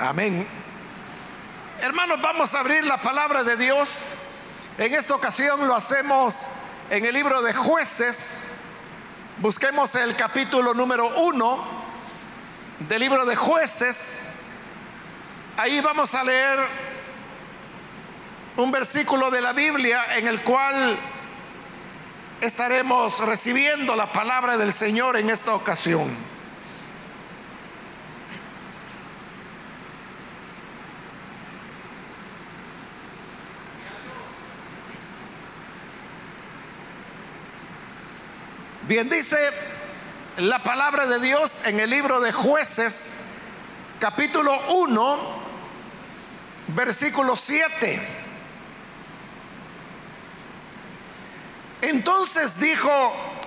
Amén. Hermanos, vamos a abrir la palabra de Dios. En esta ocasión lo hacemos en el libro de jueces. Busquemos el capítulo número uno del libro de jueces. Ahí vamos a leer un versículo de la Biblia en el cual estaremos recibiendo la palabra del Señor en esta ocasión. Bien, dice la palabra de Dios en el libro de jueces, capítulo 1, versículo 7. Entonces dijo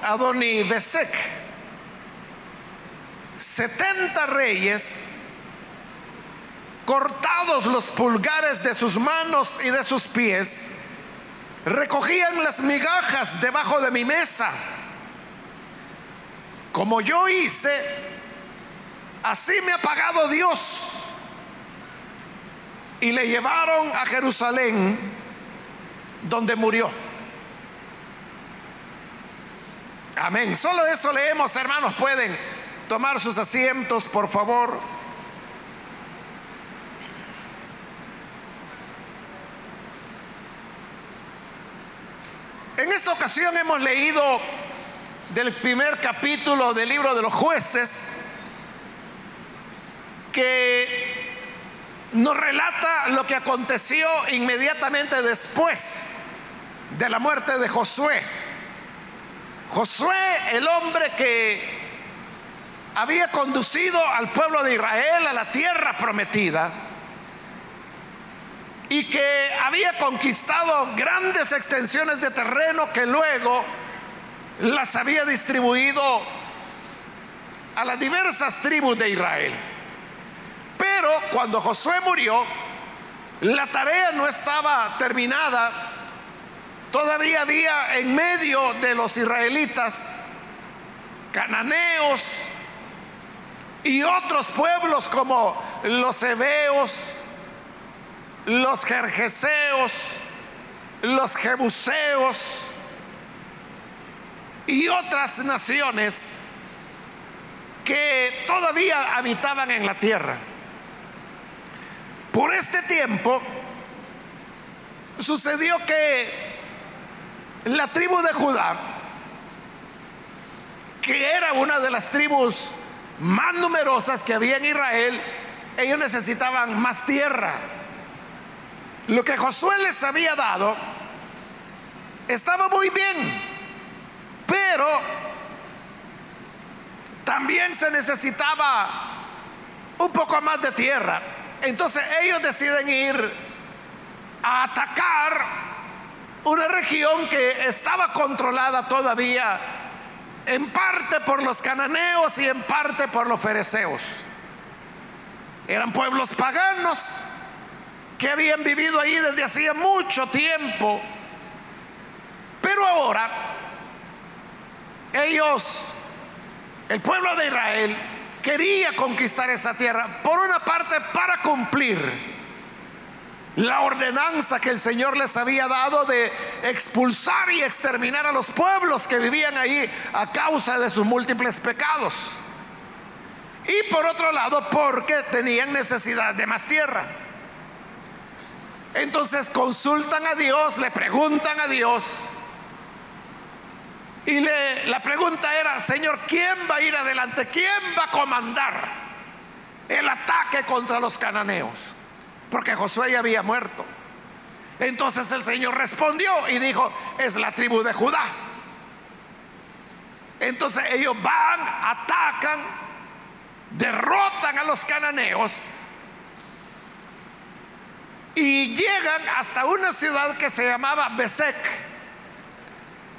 Adoni Besek, 70 reyes, cortados los pulgares de sus manos y de sus pies, recogían las migajas debajo de mi mesa como yo hice, así me ha pagado Dios. Y le llevaron a Jerusalén, donde murió. Amén. Solo eso leemos, hermanos. Pueden tomar sus asientos, por favor. En esta ocasión hemos leído del primer capítulo del libro de los jueces que nos relata lo que aconteció inmediatamente después de la muerte de Josué. Josué, el hombre que había conducido al pueblo de Israel a la tierra prometida y que había conquistado grandes extensiones de terreno que luego las había distribuido a las diversas tribus de Israel. Pero cuando Josué murió, la tarea no estaba terminada. Todavía había en medio de los israelitas cananeos y otros pueblos como los hebeos, los jerjeseos, los jebuseos, y otras naciones que todavía habitaban en la tierra. Por este tiempo sucedió que la tribu de Judá, que era una de las tribus más numerosas que había en Israel, ellos necesitaban más tierra. Lo que Josué les había dado estaba muy bien pero también se necesitaba un poco más de tierra. Entonces ellos deciden ir a atacar una región que estaba controlada todavía en parte por los cananeos y en parte por los fereceos. Eran pueblos paganos que habían vivido ahí desde hacía mucho tiempo, pero ahora ellos, el pueblo de Israel, quería conquistar esa tierra, por una parte para cumplir la ordenanza que el Señor les había dado de expulsar y exterminar a los pueblos que vivían ahí a causa de sus múltiples pecados. Y por otro lado, porque tenían necesidad de más tierra. Entonces consultan a Dios, le preguntan a Dios, y la pregunta era, Señor, ¿quién va a ir adelante? ¿Quién va a comandar el ataque contra los cananeos? Porque Josué ya había muerto. Entonces el Señor respondió y dijo, es la tribu de Judá. Entonces ellos van, atacan, derrotan a los cananeos y llegan hasta una ciudad que se llamaba Besek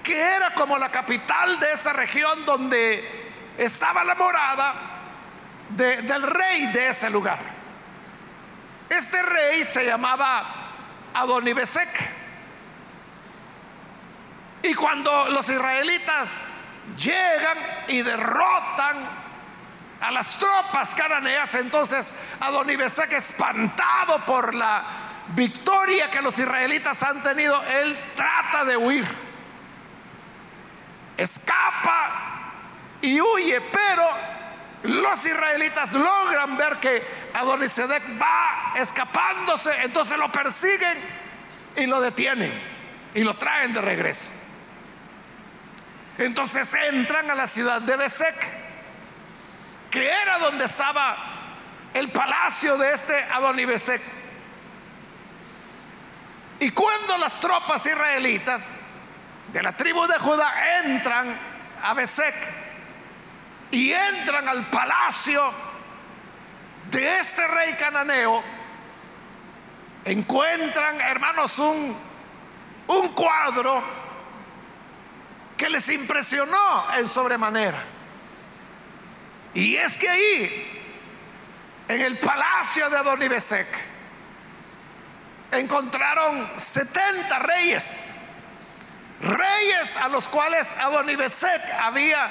que era como la capital de esa región donde estaba la morada del rey de ese lugar. Este rey se llamaba Adonibesec. Y cuando los israelitas llegan y derrotan a las tropas cananeas. Entonces Adonibesec, espantado por la victoria que los israelitas han tenido, él trata de huir. Escapa y huye, pero los israelitas logran ver que Adonisedec va escapándose, entonces lo persiguen y lo detienen y lo traen de regreso. Entonces entran a la ciudad de Besek, que era donde estaba el palacio de este Adonibesec. Y cuando las tropas israelitas de la tribu de Judá entran a Besek y entran al palacio de este rey cananeo, encuentran, hermanos, un, un cuadro que les impresionó en sobremanera. Y es que ahí, en el palacio de Adonibesec, encontraron 70 reyes, reyes a los cuales Adonibesec había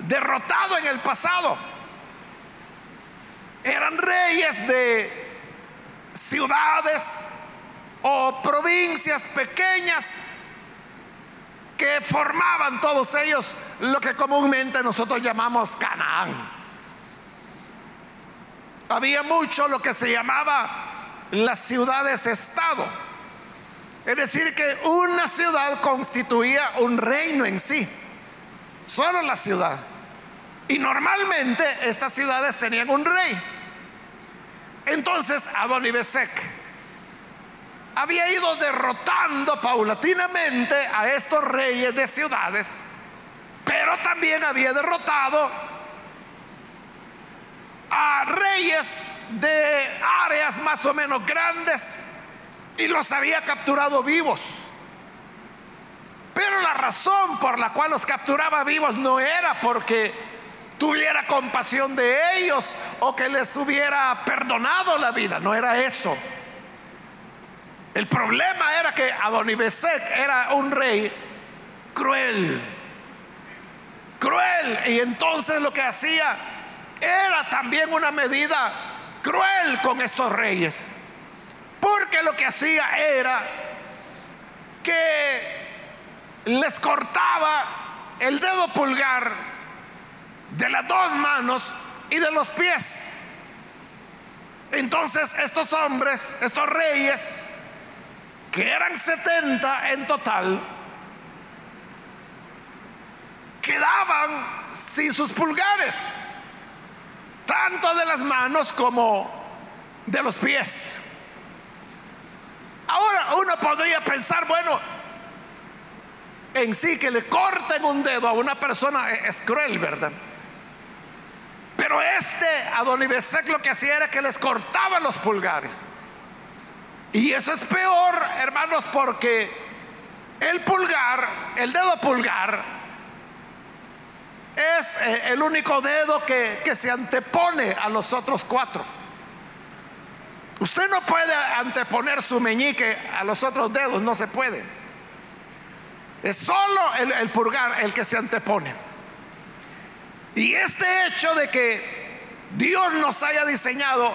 derrotado en el pasado. Eran reyes de ciudades o provincias pequeñas que formaban todos ellos lo que comúnmente nosotros llamamos Canaán. Había mucho lo que se llamaba las ciudades-estado. Es decir, que una ciudad constituía un reino en sí, solo la ciudad. Y normalmente estas ciudades tenían un rey. Entonces Adonibesec había ido derrotando paulatinamente a estos reyes de ciudades, pero también había derrotado a reyes de áreas más o menos grandes y los había capturado vivos. Pero la razón por la cual los capturaba vivos no era porque tuviera compasión de ellos o que les hubiera perdonado la vida, no era eso. El problema era que Adonibesec era un rey cruel, cruel, y entonces lo que hacía era también una medida cruel con estos reyes, porque lo que hacía era que les cortaba el dedo pulgar de las dos manos y de los pies. Entonces estos hombres, estos reyes, que eran 70 en total, quedaban sin sus pulgares, tanto de las manos como de los pies. Ahora uno podría pensar, bueno, en sí que le corten un dedo a una persona es cruel, ¿verdad? Pero este Adonibesec lo que hacía era que les cortaba los pulgares. Y eso es peor, hermanos, porque el pulgar, el dedo pulgar, es eh, el único dedo que, que se antepone a los otros cuatro. Usted no puede anteponer su meñique a los otros dedos, no se puede. Es solo el, pulgar el que se antepone. Y este hecho de que Dios nos haya diseñado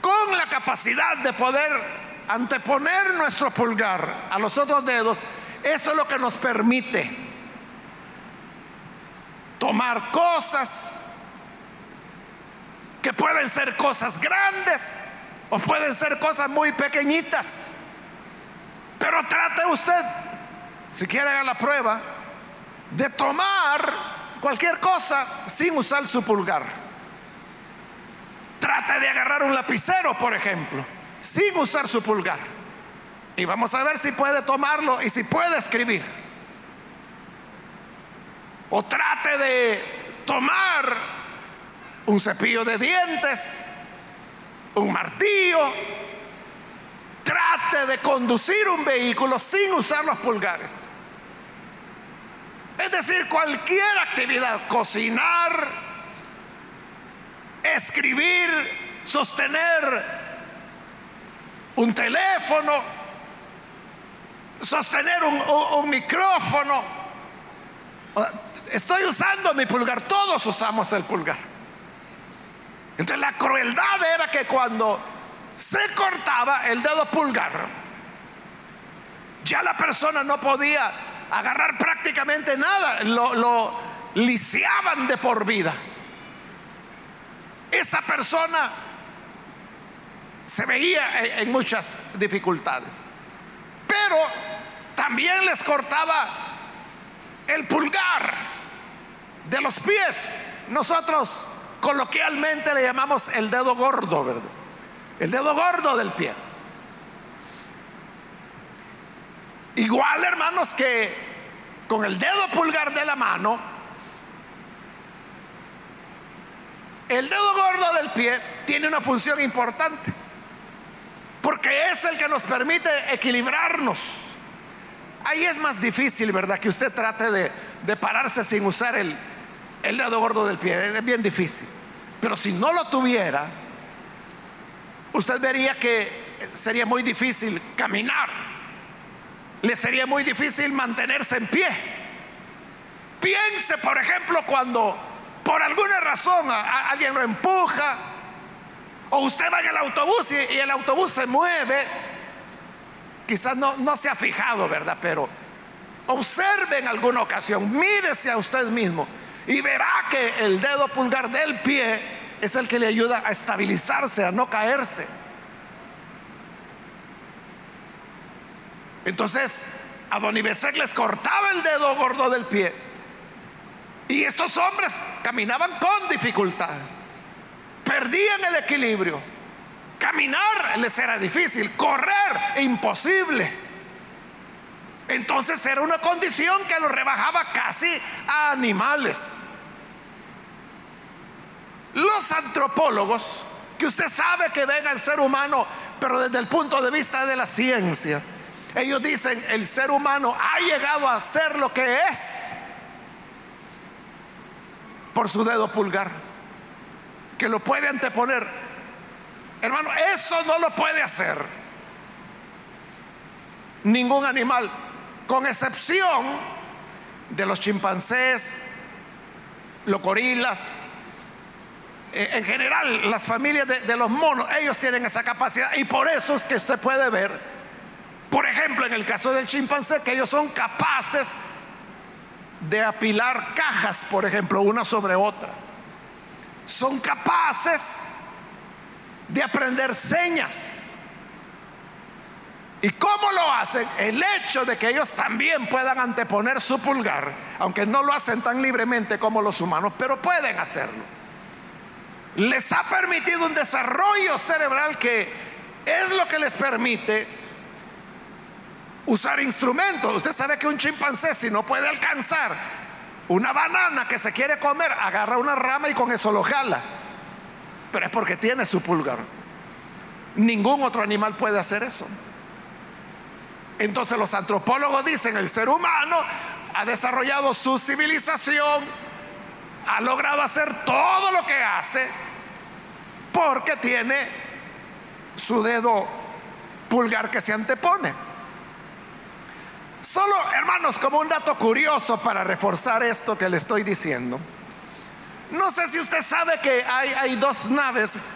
con la capacidad de poder anteponer nuestro pulgar a los otros dedos, eso es lo que nos permite tomar cosas que pueden ser cosas grandes o pueden ser cosas muy pequeñitas. Pero trate usted, si quiere haga la prueba, de tomar cualquier cosa sin usar su pulgar. Trata de agarrar un lapicero, por ejemplo, sin usar su pulgar. Y vamos a ver si puede tomarlo y si puede escribir. O trate de tomar un cepillo de dientes, un martillo. Trate de conducir un vehículo sin usar los pulgares. Es decir, cualquier actividad, cocinar, escribir, sostener un teléfono, sostener un, micrófono. Estoy usando mi pulgar, todos usamos el pulgar. Entonces la crueldad era que cuando se cortaba el dedo pulgar, ya la persona no podía agarrar prácticamente nada, lo, lo lisiaban de por vida. Esa persona se veía en muchas dificultades, pero también les cortaba el pulgar de los pies. Nosotros coloquialmente le llamamos el dedo gordo, ¿verdad? El dedo gordo del pie. Igual, hermanos, que con el dedo pulgar de la mano, el dedo gordo del pie tiene una función importante, porque es el que nos permite equilibrarnos. Ahí es más difícil, ¿verdad? Que usted trate de, de pararse sin usar el, el dedo gordo del pie. Es bien difícil. Pero si no lo tuviera, usted vería que sería muy difícil caminar. Le sería muy difícil mantenerse en pie. Piense, por ejemplo, cuando por alguna razón alguien lo empuja o usted va en el autobús y, el autobús se mueve. Quizás no, no se ha fijado, ¿verdad? Pero observe en alguna ocasión, mírese a usted mismo y verá que el dedo pulgar del pie es el que le ayuda a estabilizarse, a no caerse. Entonces, a Don Ibesek les cortaba el dedo gordo del pie. Y estos hombres caminaban con dificultad. Perdían el equilibrio. Caminar les era difícil, correr imposible. Entonces era una condición que los rebajaba casi a animales. Los antropólogos, que usted sabe que ven al ser humano, pero desde el punto de vista de la ciencia, ellos dicen, el ser humano ha llegado a ser lo que es por su dedo pulgar, que lo puede anteponer. Hermano, eso no lo puede hacer ningún animal con excepción de los chimpancés, los gorilas, eh, en general las familias de, los monos, ellos tienen esa capacidad y por eso es que usted puede ver, por ejemplo, en el caso del chimpancé, que ellos son capaces de apilar cajas, por ejemplo, una sobre otra. Son capaces de aprender señas. ¿Y cómo lo hacen? El hecho de que ellos también puedan anteponer su pulgar, aunque no lo hacen tan libremente como los humanos, pero pueden hacerlo. Les ha permitido un desarrollo cerebral que es lo que les permite usar instrumentos. Usted sabe que un chimpancé si no puede alcanzar una banana que se quiere comer, agarra una rama y con eso lo jala. Pero es porque tiene su pulgar. Ningún otro animal puede hacer eso. Entonces los antropólogos dicen, el ser humano ha desarrollado su civilización, ha logrado hacer todo lo que hace porque tiene su dedo pulgar que se antepone. Solo, hermanos, como un dato curioso para reforzar esto que le estoy diciendo, no sé si usted sabe que hay, hay dos naves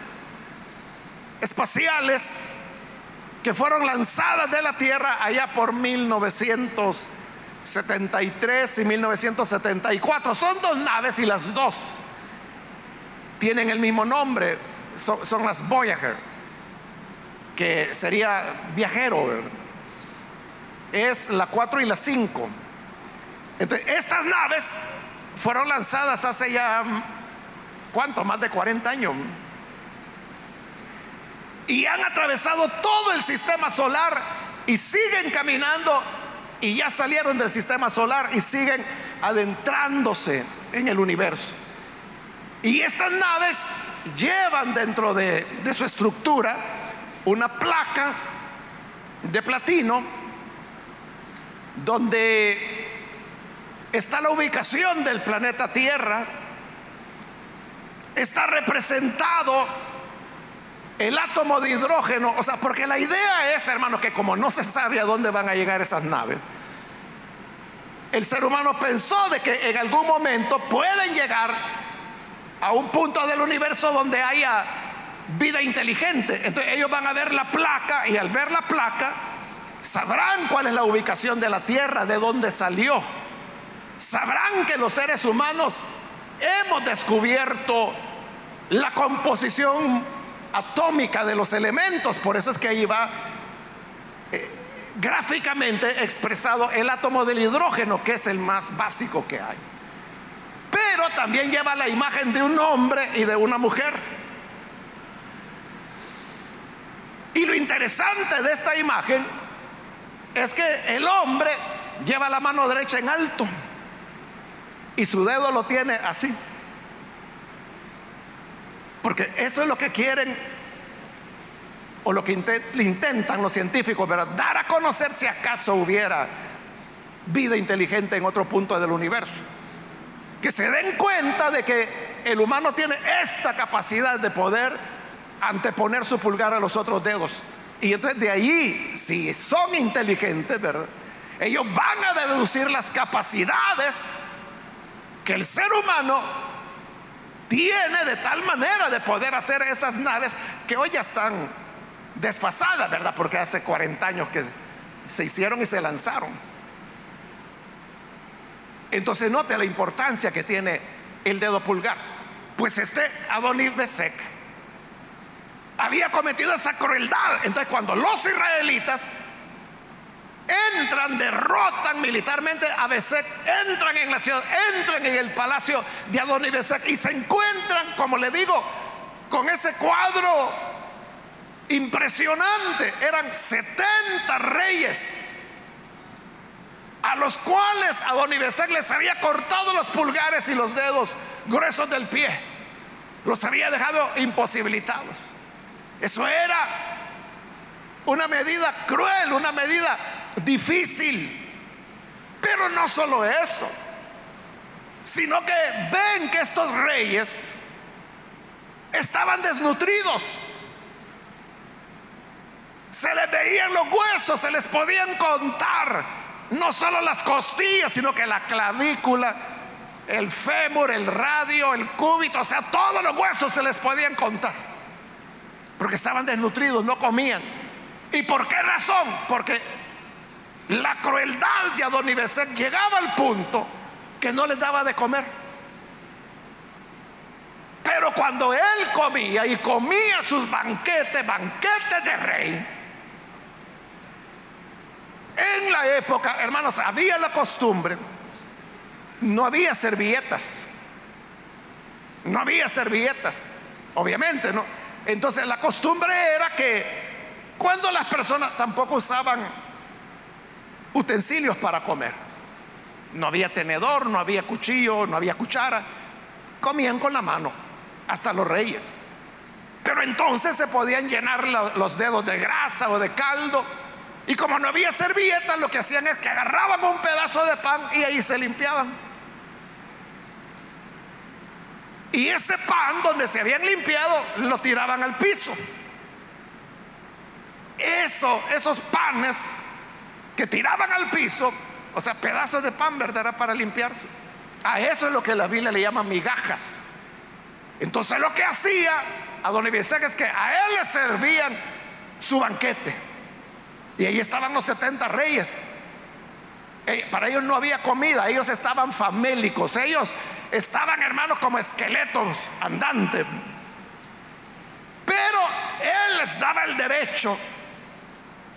espaciales que fueron lanzadas de la Tierra allá por 1973 y 1974. Son dos naves y las dos tienen el mismo nombre, son, las Voyager, que sería viajero, es la 4 y la 5. Entonces, estas naves fueron lanzadas hace ya, ¿cuánto? Más de 40 años y han atravesado todo el sistema solar y siguen caminando y ya salieron del sistema solar y siguen adentrándose en el universo. Y estas naves llevan dentro de, de su estructura una placa de platino donde está la ubicación del planeta Tierra, está representado el átomo de hidrógeno, o sea, porque la idea es, hermanos, que como no se sabe a dónde van a llegar esas naves, el ser humano pensó de que en algún momento pueden llegar a un punto del universo donde haya vida inteligente. Entonces ellos van a ver la placa y al ver la placa sabrán cuál es la ubicación de la Tierra, de dónde salió. Sabrán que los seres humanos hemos descubierto la composición atómica de los elementos. Por eso es que ahí va eh, gráficamente expresado el átomo del hidrógeno, que es el más básico que hay. Pero también lleva la imagen de un hombre y de una mujer. Y lo interesante de esta imagen es que el hombre lleva la mano derecha en alto y su dedo lo tiene así. Porque eso es lo que quieren o lo que intentan los científicos, dar a conocer si acaso hubiera vida inteligente en otro punto del universo. Que se den cuenta de que el humano tiene esta capacidad de poder anteponer su pulgar a los otros dedos. Y entonces de ahí, si son inteligentes, ¿verdad? Ellos van a deducir las capacidades que el ser humano tiene de tal manera de poder hacer esas naves que hoy ya están desfasadas, ¿verdad? Porque hace 40 años que se hicieron y se lanzaron. Entonces note la importancia que tiene el dedo pulgar. Pues este Adonis Besek había cometido esa crueldad. Entonces cuando los israelitas entran, derrotan militarmente a Besek, entran en la ciudad, entran en el palacio de Adonis Besek y se encuentran, como le digo, con ese cuadro impresionante. Eran 70 reyes a los cuales Adonibesec les había cortado los pulgares y los dedos gruesos del pie. Los había dejado imposibilitados. Eso era una medida cruel, una medida difícil. Pero no solo eso, sino que ven que estos reyes estaban desnutridos. Se les veían los huesos, se les podían contar no solo las costillas, sino que la clavícula, el fémur, el radio, el cúbito, o sea, todos los huesos se les podían contar. Porque estaban desnutridos, no comían. ¿Y por qué razón? Porque la crueldad de Adonibesec llegaba al punto que no les daba de comer. Pero cuando él comía y comía sus banquetes, banquetes de rey, en la época, hermanos, había la costumbre, no había servilletas, no había servilletas, obviamente, ¿no? Entonces la costumbre era que cuando las personas tampoco usaban utensilios para comer, no había tenedor, no había cuchillo, no había cuchara, comían con la mano, hasta los reyes. Pero entonces se podían llenar los dedos de grasa o de caldo y como no había servilletas, lo que hacían es que agarraban un pedazo de pan y ahí se limpiaban. Y ese pan donde se habían limpiado lo tiraban al piso. Eso, esos panes que tiraban al piso, o sea, pedazos de pan, ¿verdad? Era para limpiarse. A eso es lo que la Biblia le llama migajas. Entonces lo que hacía a don es que a él le servían su banquete. Y ahí estaban los 70 reyes. Eh, para ellos no había comida, ellos estaban famélicos, ellos estaban hermanos como esqueletos andantes. Pero Él les daba el derecho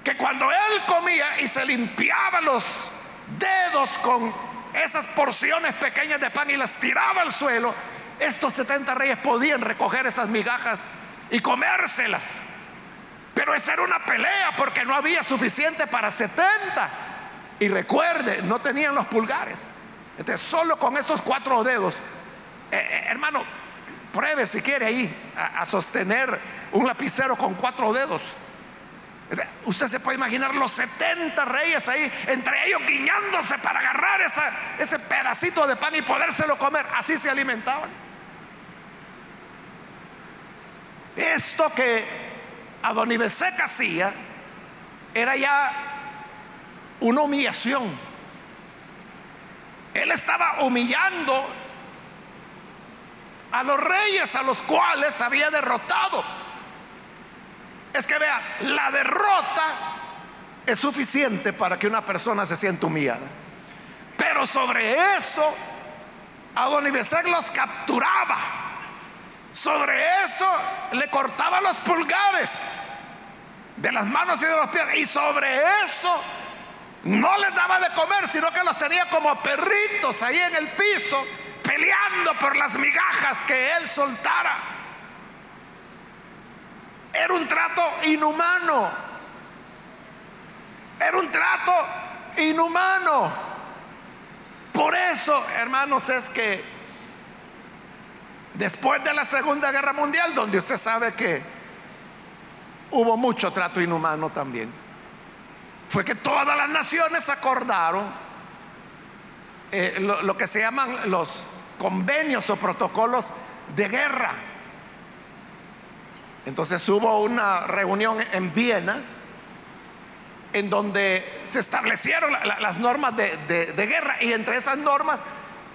que cuando Él comía y se limpiaba los dedos con esas porciones pequeñas de pan y las tiraba al suelo, estos 70 reyes podían recoger esas migajas y comérselas. Pero esa era una pelea porque no había suficiente para 70. Y recuerde, no tenían los pulgares. Entonces, solo con estos cuatro dedos, eh, eh, hermano, pruebe si quiere ahí a, sostener un lapicero con cuatro dedos. Usted se puede imaginar los 70 reyes ahí, entre ellos guiñándose para agarrar ese pedacito de pan y podérselo comer. Así se alimentaban. Esto que Adonibesec hacía era ya una humillación. Él estaba humillando a los reyes a los cuales había derrotado. Es que vea, la derrota es suficiente para que una persona se sienta humillada. Pero sobre eso, Adonibesec los capturaba. Sobre eso le cortaba los pulgares de las manos y de los pies. Y sobre eso no les daba de comer, sino que los tenía como perritos ahí en el piso, peleando por las migajas que él soltara. Era un trato inhumano. Era un trato inhumano. Por eso, hermanos, es que después de la Segunda Guerra Mundial, donde usted sabe que hubo mucho trato inhumano también, fue que todas las naciones acordaron eh, lo, que se llaman los convenios o protocolos de guerra. Entonces hubo una reunión en Viena en donde se establecieron las normas de, guerra y entre esas normas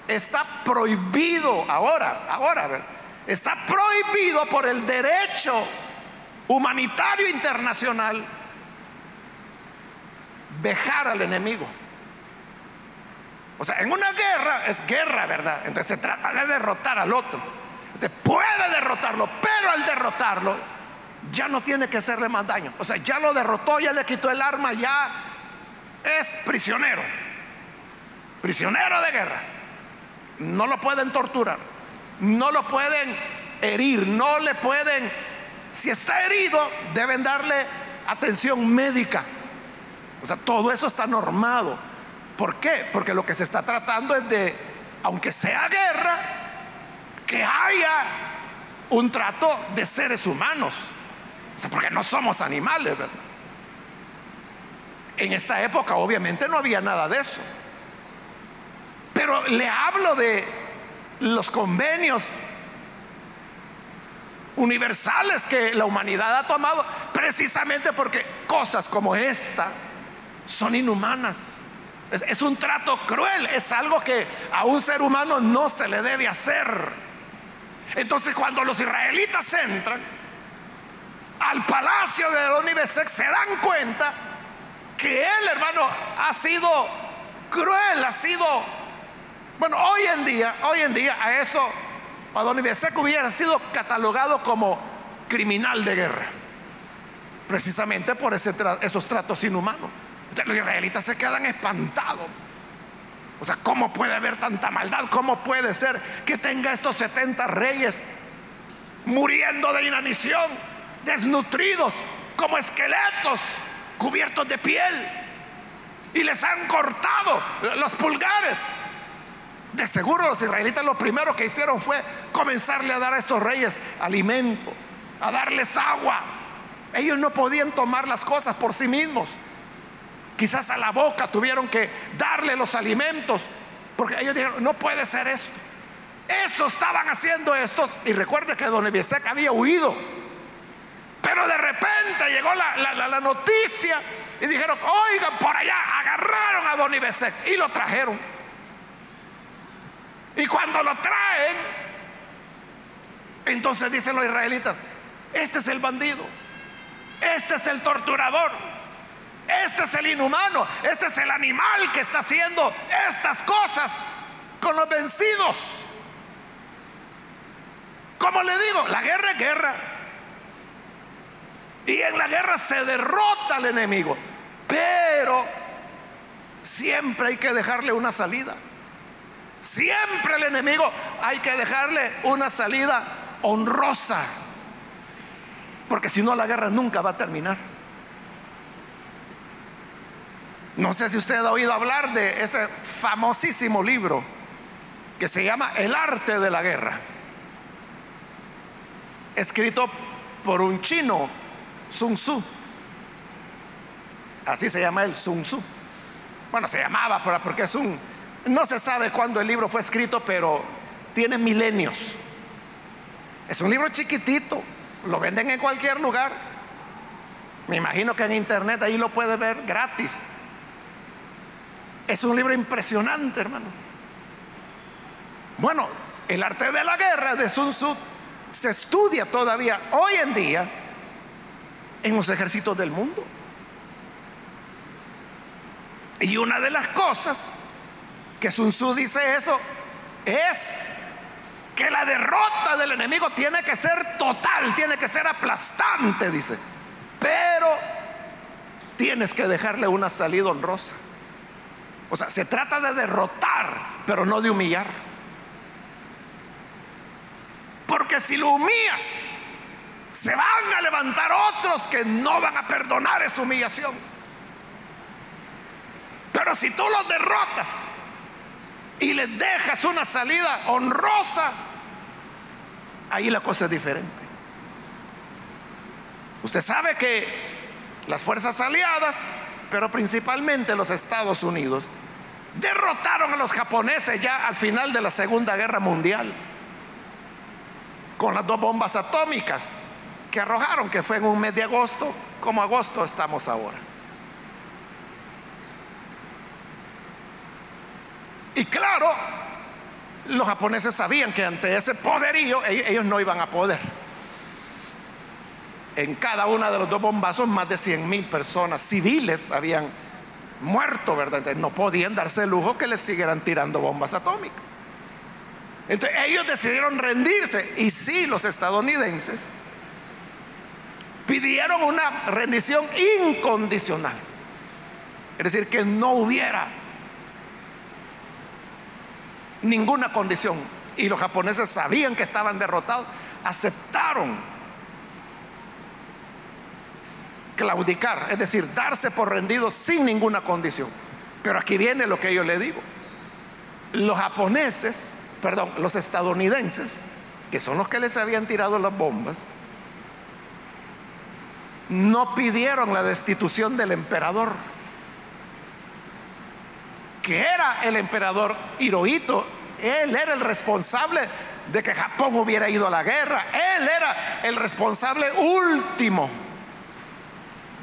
está prohibido ahora, ahora, está prohibido por el derecho humanitario internacional dejar al enemigo. O sea, en una guerra es guerra, ¿verdad? Entonces se trata de derrotar al otro. Usted puede derrotarlo, pero al derrotarlo ya no tiene que hacerle más daño. O sea, ya lo derrotó, ya le quitó el arma, ya es prisionero. Prisionero de guerra. No lo pueden torturar, no lo pueden herir, no le pueden, si está herido, deben darle atención médica. O sea, todo eso está normado. ¿Por qué? Porque lo que se está tratando es de, aunque sea guerra, que haya un trato de seres humanos. O sea, porque no somos animales, ¿verdad? En esta época obviamente no había nada de eso. Pero le hablo de los convenios universales que la humanidad ha tomado precisamente porque cosas como esta son inhumanas. Es, un trato cruel, es algo que a un ser humano no se le debe hacer. Entonces cuando los israelitas entran al palacio de Donibesec se dan cuenta que él, hermano, ha sido cruel, ha sido, bueno, hoy en día, hoy en día a eso, a Donibesec hubiera sido catalogado como criminal de guerra, precisamente por esos tratos inhumanos los israelitas se quedan espantados. O sea, ¿cómo puede haber tanta maldad? ¿Cómo puede ser que tenga estos 70 reyes muriendo de inanición, desnutridos, como esqueletos, cubiertos de piel? Y les han cortado los pulgares. De seguro los israelitas lo primero que hicieron fue comenzarle a dar a estos reyes alimento, a darles agua. Ellos no podían tomar las cosas por sí mismos. Quizás a la boca tuvieron que darle los alimentos, porque ellos dijeron, no puede ser esto. Eso estaban haciendo estos, y recuerde que don Ebiesec había huido. Pero de repente llegó la, noticia y dijeron, oigan, por allá agarraron a don Ibesec y lo trajeron. Y cuando lo traen, entonces dicen los israelitas, este es el bandido, este es el torturador, este es el inhumano, este es el animal que está haciendo estas cosas con los vencidos. Como le digo, la guerra es guerra. Y en la guerra se derrota al enemigo. Pero siempre hay que dejarle una salida. Siempre al enemigo hay que dejarle una salida honrosa. Porque si no la guerra nunca va a terminar. No sé si usted ha oído hablar de ese famosísimo libro que se llama El arte de la guerra, escrito por un chino, Sun Tzu. Así se llama el Sun Tzu. Bueno, se llamaba porque es un... No se sabe cuándo el libro fue escrito, pero tiene milenios. Es un libro chiquitito, lo venden en cualquier lugar. Me imagino que en internet ahí lo puede ver gratis. Es un libro impresionante, hermano. Bueno, el arte de la guerra de Sun Tzu se estudia todavía hoy en día en los ejércitos del mundo. Y una de las cosas que Sun Tzu dice eso es que la derrota del enemigo tiene que ser total, tiene que ser aplastante, dice. Pero tienes que dejarle una salida honrosa. O sea, se trata de derrotar, pero no de humillar. Porque si lo humillas, se van a levantar otros que no van a perdonar esa humillación. Pero si tú los derrotas y les dejas una salida honrosa, ahí la cosa es diferente. Usted sabe que las fuerzas aliadas, pero principalmente los Estados Unidos, derrotaron a los japoneses ya al final de la Segunda Guerra Mundial con las dos bombas atómicas que arrojaron, que fue en un mes de agosto, como agosto estamos ahora. Y claro, los japoneses sabían que ante ese poderío ellos no iban a poder. En cada una de los dos bombazos más de 100 mil personas civiles habían muerto, ¿verdad? No podían darse el lujo que les siguieran tirando bombas atómicas. Entonces ellos decidieron rendirse y sí, los estadounidenses pidieron una rendición incondicional. Es decir, que no hubiera ninguna condición. Y los japoneses sabían que estaban derrotados, aceptaron claudicar, es decir, darse por rendidos sin ninguna condición. Pero aquí viene lo que yo le digo. Los japoneses perdón, los estadounidenses, que son los que les habían tirado las bombas, no pidieron la destitución del emperador, que era el emperador Hirohito. Él era el responsable de que Japón hubiera ido a la guerra. Él era el responsable último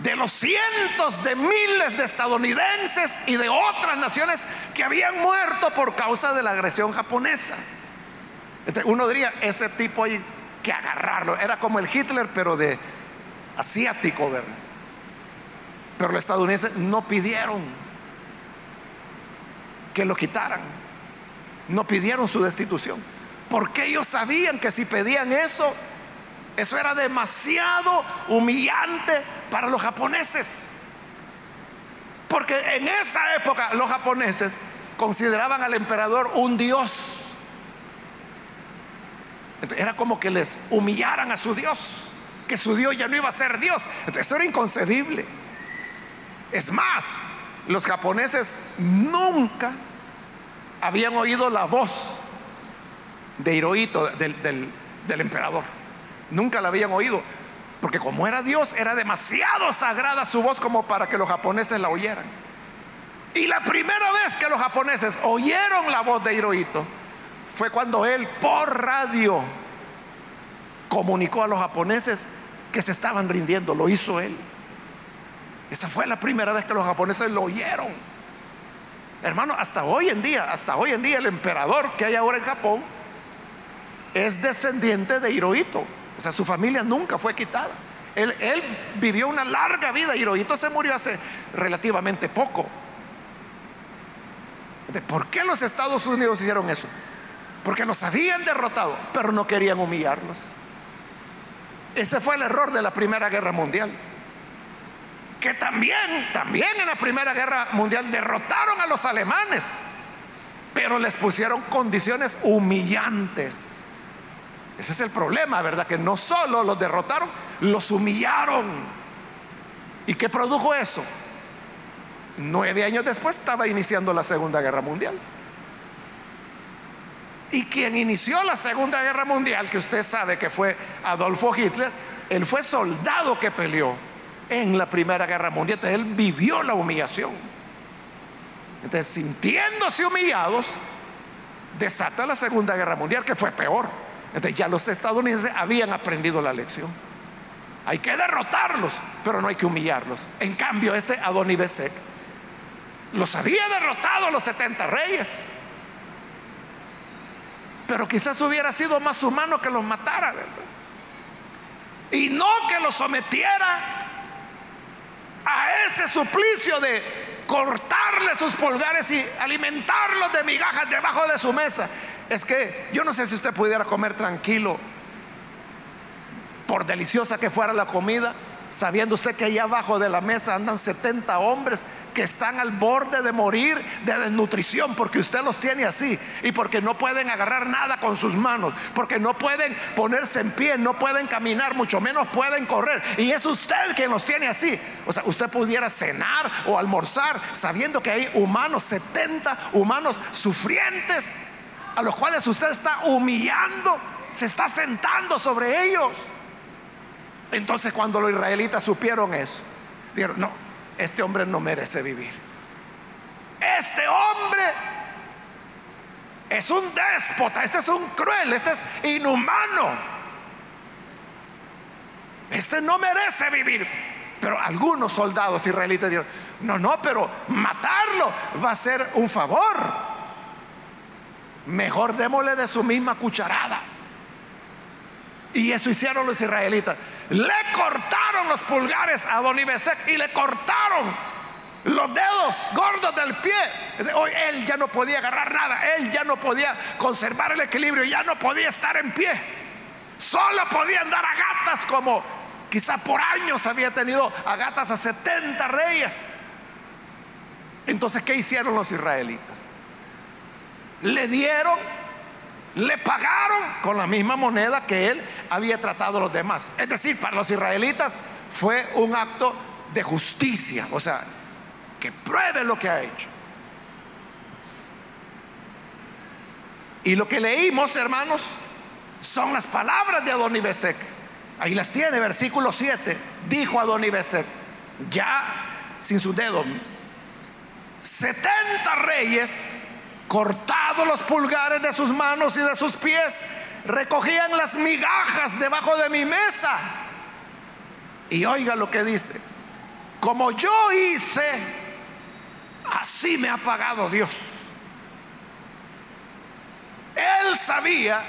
de los cientos de miles de estadounidenses y de otras naciones que habían muerto por causa de la agresión japonesa. uno diría, ese tipo hay que agarrarlo. Era como el Hitler, pero de asiático, ¿verdad? Pero los estadounidenses no pidieron que lo quitaran. No pidieron su destitución. Porque ellos sabían que si pedían eso, eso era demasiado humillante para los japoneses. Porque en esa época los japoneses consideraban al emperador un dios. era como que les humillaran a su dios, que su dios ya no iba a ser dios. eso era inconcebible. Es más, los japoneses nunca habían oído la voz de Hirohito, del emperador. Nunca la habían oído. Porque como era Dios, era demasiado sagrada su voz como para que los japoneses la oyeran. Y la primera vez que los japoneses oyeron la voz de Hirohito fue cuando él por radio comunicó a los japoneses que se estaban rindiendo. Lo hizo él. Esa fue la primera vez que los japoneses lo oyeron. Hermano, hasta hoy en día, hasta hoy en día el emperador que hay ahora en Japón es descendiente de Hirohito. O sea, su familia nunca fue quitada. Él, vivió una larga vida. Hirohito se murió hace relativamente poco. ¿Por qué los Estados Unidos hicieron eso? Porque los habían derrotado, pero no querían humillarlos. Ese fue el error de la Primera Guerra Mundial. Que también, también en la Primera Guerra Mundial derrotaron a los alemanes, pero les pusieron condiciones humillantes. Ese es el problema, ¿verdad? Que no solo los derrotaron, los humillaron. ¿Y qué produjo eso? Nueve años después estaba iniciando la Segunda Guerra Mundial. Y quien inició la Segunda Guerra Mundial, que usted sabe que fue Adolfo Hitler, él fue soldado que peleó en la Primera Guerra Mundial. Entonces él vivió la humillación. Entonces, sintiéndose humillados, desata la Segunda Guerra Mundial, que fue peor. Entonces ya los estadounidenses habían aprendido la lección. Hay que derrotarlos, pero no hay que humillarlos. En cambio, este Adoni Besek los había derrotado a los 70 reyes. pero quizás hubiera sido más humano que los matara. Y no que los sometiera a ese suplicio de cortarle sus pulgares y alimentarlos de migajas debajo de su mesa. Es que yo no sé si usted pudiera comer tranquilo, por deliciosa que fuera la comida, sabiendo usted que allá abajo de la mesa andan 70 hombres que están al borde de morir de desnutrición porque usted los tiene así y porque no pueden agarrar nada con sus manos, porque no pueden ponerse en pie, no pueden caminar, mucho menos pueden correr. Y es usted quien los tiene así. O sea, usted pudiera cenar o almorzar sabiendo que hay humanos, 70 humanos sufrientes a los cuales usted está humillando, se está sentando sobre ellos. Entonces cuando los israelitas supieron eso, dijeron, no, este hombre no merece vivir. Este hombre es un déspota, este es un cruel, este es inhumano. Este no merece vivir. Pero algunos soldados israelitas dijeron, no, no, pero matarlo va a ser un favor. Mejor démosle de su misma cucharada. Y eso hicieron los israelitas. Le cortaron los pulgares a Don Ibesek y le cortaron los dedos gordos del pie. Hoy él ya no podía agarrar nada, él ya no podía conservar el equilibrio, ya no podía estar en pie. Solo podía andar a gatas como quizá por años había tenido a gatas a 70 reyes. Entonces, ¿qué hicieron los israelitas? Le dieron le pagaron con la misma moneda que él había tratado a los demás. Es decir, para los israelitas fue un acto de justicia, o sea, que pruebe lo que ha hecho. Y lo que leímos, hermanos, son las palabras de Adonibesec. Ahí las tiene, versículo 7. Dijo Adonibesec, ya sin su dedo, 70 reyes cortado los pulgares de sus manos y de sus pies, recogían las migajas debajo de mi mesa. Y oiga lo que dice, como yo hice, así me ha pagado Dios. Él sabía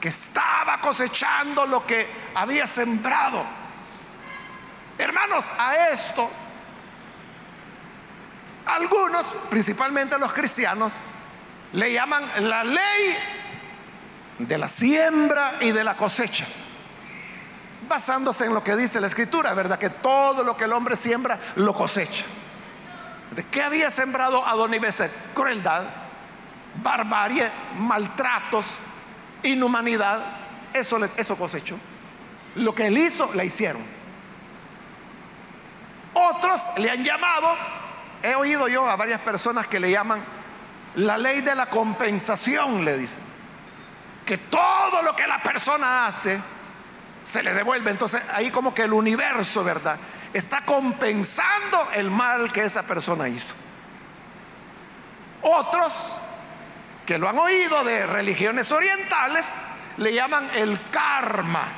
que estaba cosechando lo que había sembrado. Hermanos, a esto algunos, principalmente los cristianos, le llaman la ley de la siembra y de la cosecha, basándose en lo que dice la escritura, ¿verdad? Que todo lo que el hombre siembra lo cosecha. ¿De qué había sembrado Adoníbal? Crueldad, barbarie, maltratos, inhumanidad. Eso, eso cosechó. Lo que él hizo, la hicieron. Otros le han llamado He oído yo a varias personas que le llaman la ley de la compensación, le dicen. Que todo lo que la persona hace se le devuelve. Entonces ahí como que el universo, ¿verdad? Está compensando el mal que esa persona hizo. Otros que lo han oído de religiones orientales le llaman el karma.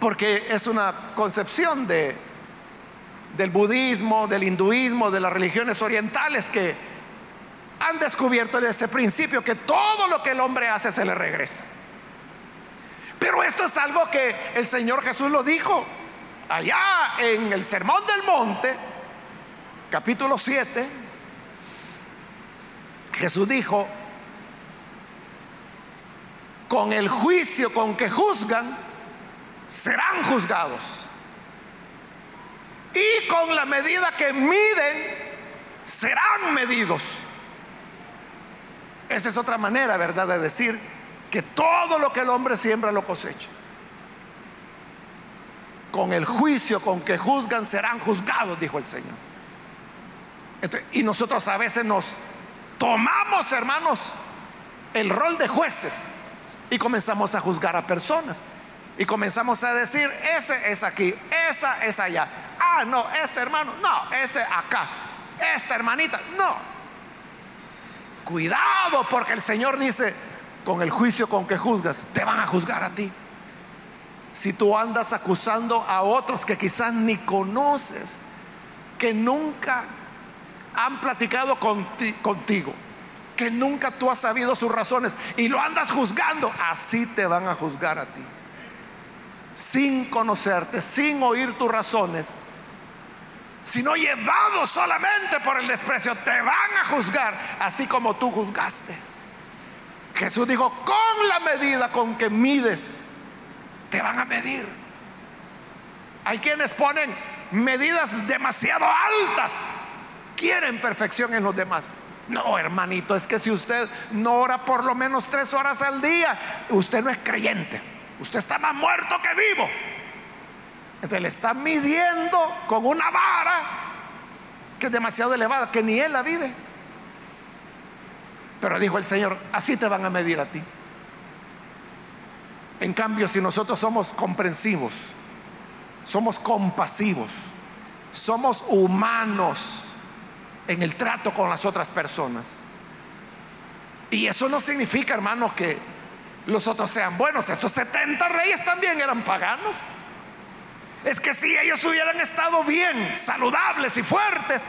Porque es una concepción de del budismo, del hinduismo, de las religiones orientales que han descubierto ese principio que todo lo que el hombre hace se le regresa. Pero esto es algo que el Señor Jesús lo dijo allá en el Sermón del Monte, capítulo 7. Jesús dijo, con el juicio con que juzgan, serán juzgados. Con la medida que miden, serán medidos. Esa es otra manera, ¿verdad?, de decir que todo lo que el hombre siembra lo cosecha. Con el juicio con que juzgan serán juzgados, dijo el Señor. y nosotros a veces nos tomamos, hermanos, el rol de jueces y comenzamos a juzgar a personas. Y comenzamos a decir, ese es aquí, esa es allá. Ah, no, ese hermano, no, ese acá. Esta hermanita, no. Cuidado porque el Señor dice, con el juicio con que juzgas, te van a juzgar a ti. Si tú andas acusando a otros que quizás ni conoces, que nunca han platicado contigo, que nunca tú has sabido sus razones y lo andas juzgando, así te van a juzgar a ti. Sin conocerte, sin oír tus razones, sino llevado solamente por el desprecio, te van a juzgar así como tú juzgaste. Jesús dijo, con la medida con que mides, te van a medir. Hay quienes ponen medidas demasiado altas, quieren perfección en los demás. No, hermanito, es que si usted no ora por lo menos tres horas al día, usted no es creyente. Usted está más muerto que vivo. Entonces le está midiendo con una vara que es demasiado elevada, que ni él la vive. Pero dijo el Señor, así te van a medir a ti. En cambio, si nosotros somos comprensivos, somos compasivos, somos humanos en el trato con las otras personas. Y eso no significa, hermanos, que los otros sean buenos. Estos 70 reyes también eran paganos. Es que si ellos hubieran estado bien, saludables y fuertes,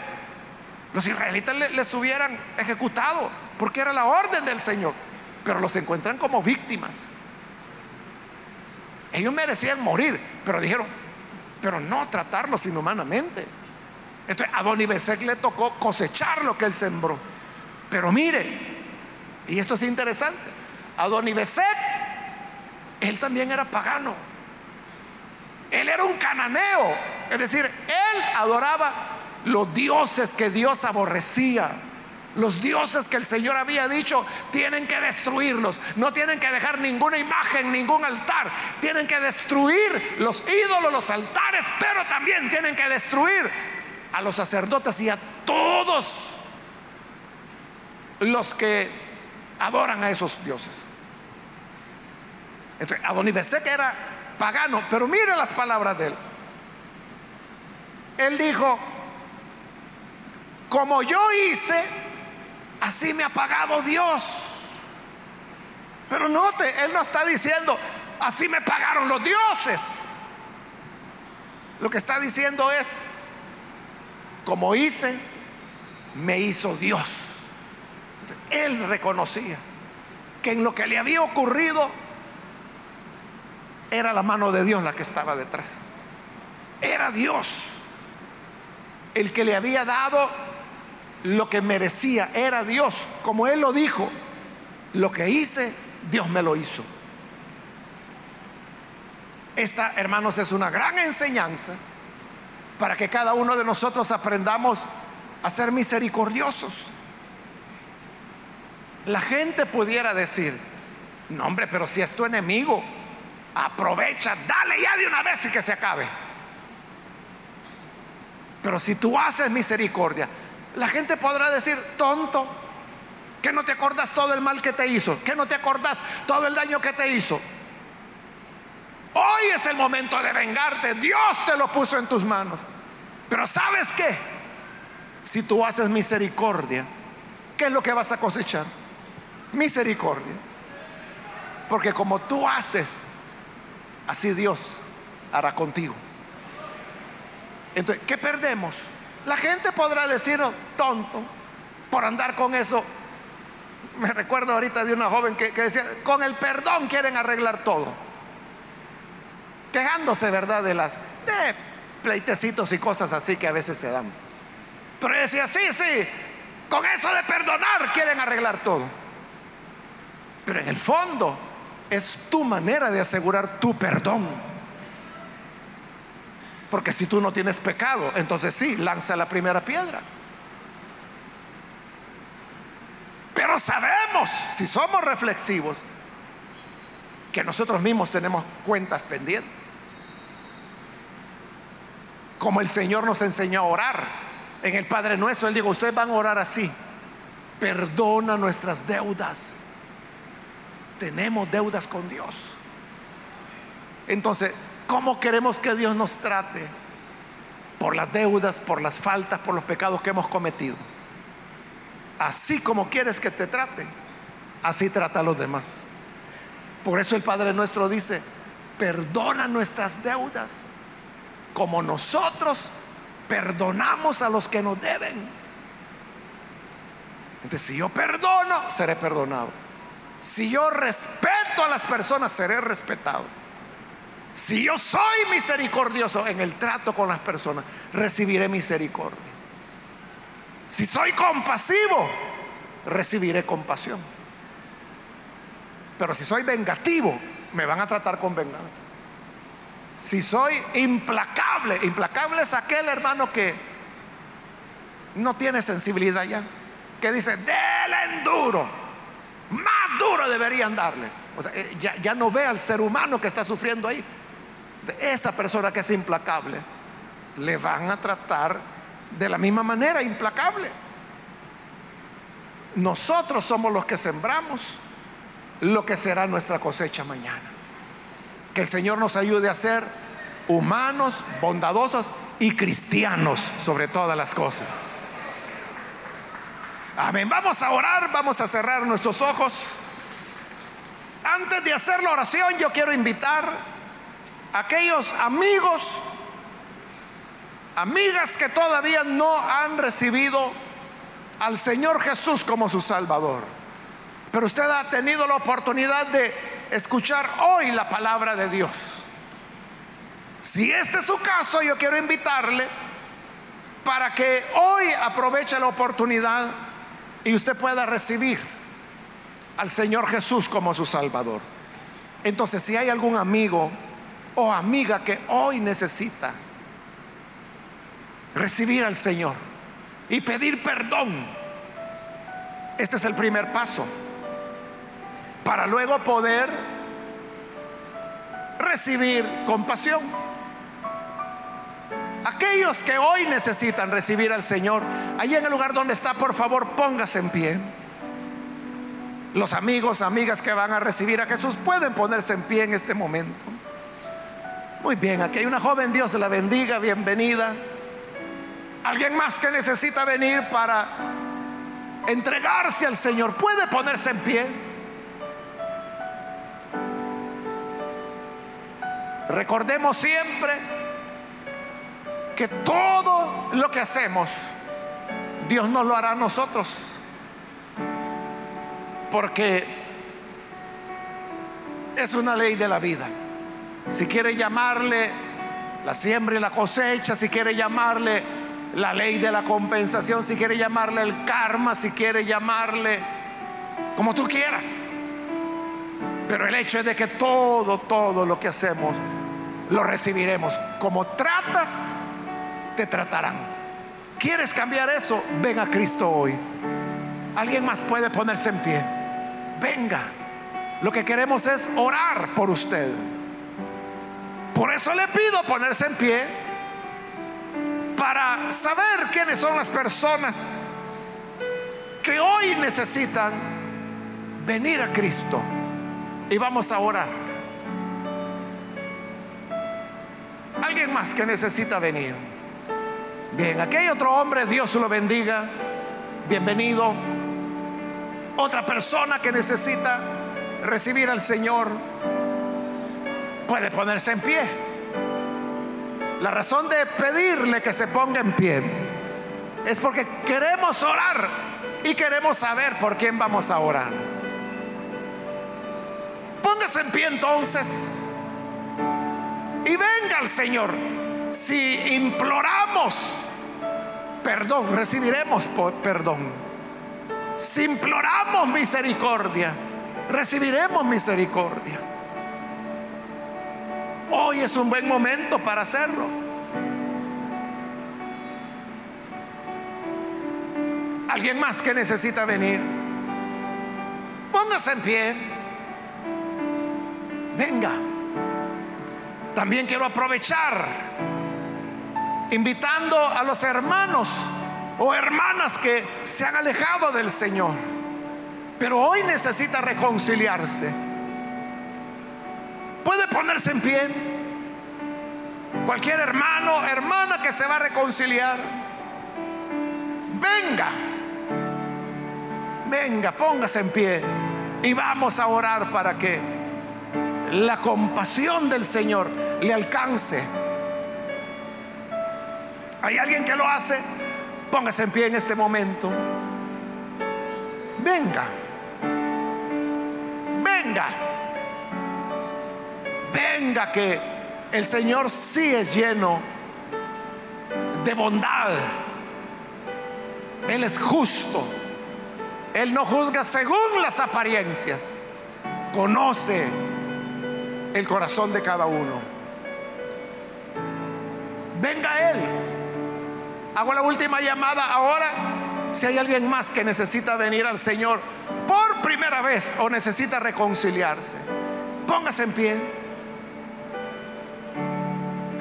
los israelitas les hubieran ejecutado, porque era la orden del Señor. Pero los encuentran como víctimas. Ellos merecían morir, pero dijeron, pero no tratarlos inhumanamente. Entonces a Don Ibesek le tocó cosechar lo que él sembró. Pero mire, y esto es interesante, a Don Ibesek, él también era pagano. Él era un cananeo. Es decir, él adoraba los dioses que Dios aborrecía. Los dioses que el Señor había dicho tienen que destruirlos. No tienen que dejar ninguna imagen, ningún altar. Tienen que destruir los ídolos, los altares, pero también tienen que destruir a los sacerdotes y a todos los que adoran a esos dioses. Entonces, que era pagano, pero mire las palabras de él. Él dijo, como yo hice, así me ha pagado Dios. Pero note, él no está diciendo, así me pagaron los dioses. Lo que está diciendo es, como hice, me hizo Dios. Él reconocía que en lo que le había ocurrido era la mano de Dios la que estaba detrás. Era Dios el que le había dado lo que merecía. Era Dios. Como Él lo dijo, lo que hice, Dios me lo hizo. Esta, hermanos, es una gran enseñanza para que cada uno de nosotros aprendamos a ser misericordiosos. La gente pudiera decir, no hombre, pero si es tu enemigo, aprovecha, dale ya de una vez y que se acabe. Pero si tú haces misericordia, la gente podrá decir, tonto, que no te acordas todo el mal que te hizo, que no te acordas todo el daño que te hizo. Hoy es el momento de vengarte. Dios te lo puso en tus manos. Pero ¿sabes qué? Si tú haces misericordia, ¿qué es lo que vas a cosechar? Misericordia. Porque como tú haces, así Dios hará contigo. Entonces, ¿qué perdemos? La gente podrá decir tonto por andar con eso. Me recuerdo ahorita de una joven que, decía, con el perdón quieren arreglar todo quejándose, ¿verdad? De las pleitecitos y cosas así que a veces se dan. Pero decía, sí, sí, con eso de perdonar quieren arreglar todo. Pero en el fondo es tu manera de asegurar tu perdón. Porque si tú no tienes pecado, entonces sí, lanza la primera piedra. Pero sabemos, si somos reflexivos, que nosotros mismos tenemos cuentas pendientes como el Señor nos enseñó a orar. En el Padre Nuestro, Él dijo, ustedes van a orar así. Perdona nuestras deudas. Tenemos deudas con Dios. Entonces, ¿cómo queremos que Dios nos trate? Por las deudas, por las faltas, por los pecados que hemos cometido. Así como quieres que te trate, así trata a los demás. Por eso el Padre nuestro dice, perdona nuestras deudas como nosotros perdonamos a los que nos deben. Entonces, si yo perdono, seré perdonado. Si yo respeto a las personas, seré respetado. Si yo soy misericordioso en el trato con las personas, recibiré misericordia. Si soy compasivo, recibiré compasión. Pero si soy vengativo, me van a tratar con venganza. Si soy implacable, implacable es aquel hermano que no tiene sensibilidad ya, que dice, denle duro, más duro deberían darle. O sea, eh, ya, ya no ve al ser humano que está sufriendo ahí. Esa persona que es implacable, le van a tratar de la misma manera, implacable. Nosotros somos los que sembramos lo que será nuestra cosecha mañana. Que el Señor nos ayude a ser humanos, bondadosos y cristianos sobre todas las cosas. Amén. Vamos a orar, vamos a cerrar nuestros ojos. Antes de hacer la oración, yo quiero invitar a aquellos amigos, amigas que todavía no han recibido al Señor Jesús como su Salvador. Pero usted ha tenido la oportunidad de escuchar hoy la palabra de Dios. Si este es su caso, yo quiero invitarle para que hoy aproveche la oportunidad y usted pueda recibir al Señor Jesús como su Salvador. Entonces, si hay algún amigo o amiga que hoy necesita recibir al Señor y pedir perdón, este es el primer paso para luego poder recibir compasión. Aquellos que hoy necesitan recibir al Señor, allí en el lugar donde está, por favor, póngase en pie. Los amigos, amigas que van a recibir a Jesús pueden ponerse en pie en este momento. Muy bien, aquí hay una joven, Dios la bendiga, bienvenida. Alguien más que necesita venir para entregarse al Señor, puede ponerse en pie. Recordemos siempre que todo lo que hacemos, Dios nos lo hará a nosotros. Porque es una ley de la vida. Si quiere llamarle la siembra y la cosecha, si quiere llamarle la ley de la compensación, si quiere llamarle el karma, si quiere llamarle como tú quieras. Pero el hecho es de que todo, todo lo que hacemos, lo recibiremos. Como tratas, te tratarán. ¿Quieres cambiar eso? Ven a Cristo hoy. Alguien más puede ponerse en pie. Venga. Lo que queremos es orar por usted. Por eso le pido ponerse en pie para saber quiénes son las personas que hoy necesitan venir a Cristo. Y vamos a orar. Alguien más que necesita venir. Bien, aquí hay otro hombre, Dios lo bendiga. Bienvenido. Otra persona que necesita recibir al Señor puede ponerse en pie. La razón de pedirle que se ponga en pie es porque queremos orar y queremos saber por quién vamos a orar. Póngase en pie entonces y venga al Señor. Si imploramos perdón, recibiremos perdón. Si imploramos misericordia, recibiremos misericordia. Hoy es un buen momento para hacerlo. ¿Alguien más que necesita venir? Póngase en pie. Venga. También quiero aprovechar invitando a los hermanos o hermanas que se han alejado del Señor, pero hoy necesita reconciliarse. Puede ponerse en pie. Cualquier hermano, hermana que se va a reconciliar, venga, venga, póngase en pie y vamos a orar para que la compasión del Señor le alcance ¿Hay alguien que lo hace? Póngase en pie en este momento. venga, venga, venga que el Señor sí es lleno de bondad. Él es justo. Él no juzga según las apariencias. Conoce el corazón de cada uno. Venga Él. Hago la última llamada ahora. Si hay alguien más que necesita venir al Señor por primera vez o necesita reconciliarse, póngase en pie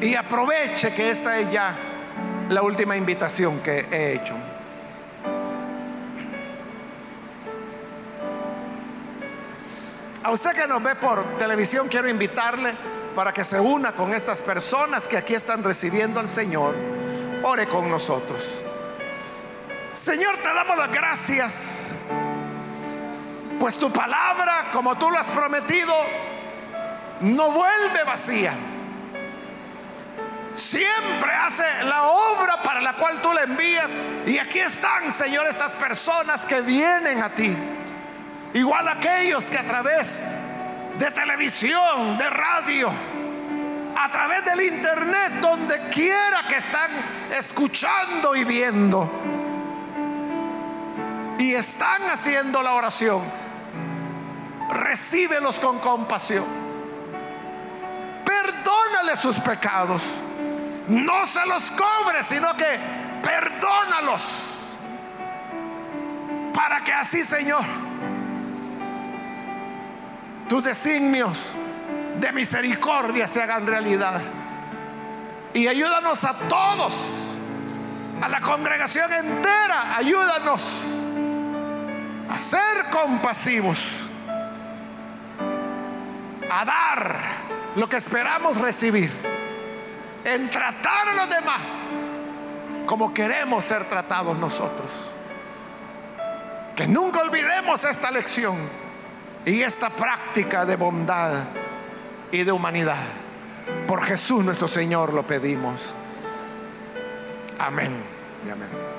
y aproveche que esta es ya la última invitación que he hecho. A usted que nos ve por televisión, quiero invitarle para que se una con estas personas que aquí están recibiendo al Señor. Ore con nosotros. Señor, te damos las gracias, pues tu palabra, como tú lo has prometido, no vuelve vacía. Siempre hace la obra para la cual tú la envías. Y aquí están, Señor, estas personas que vienen a ti. Igual aquellos que a través de televisión, de radio, a través del internet, donde quiera que están escuchando y viendo, y están haciendo la oración, recíbelos con compasión. Perdónale sus pecados. No se los cobre, sino que perdónalos. Para que así, Señor, tus designios de misericordia se hagan realidad. Y ayúdanos a todos, a la congregación entera, ayúdanos a ser compasivos, a dar lo que esperamos recibir, en tratar a los demás como queremos ser tratados nosotros. Que nunca olvidemos esta lección y esta práctica de bondad y de humanidad. Por Jesús nuestro Señor lo pedimos. Amén y amén.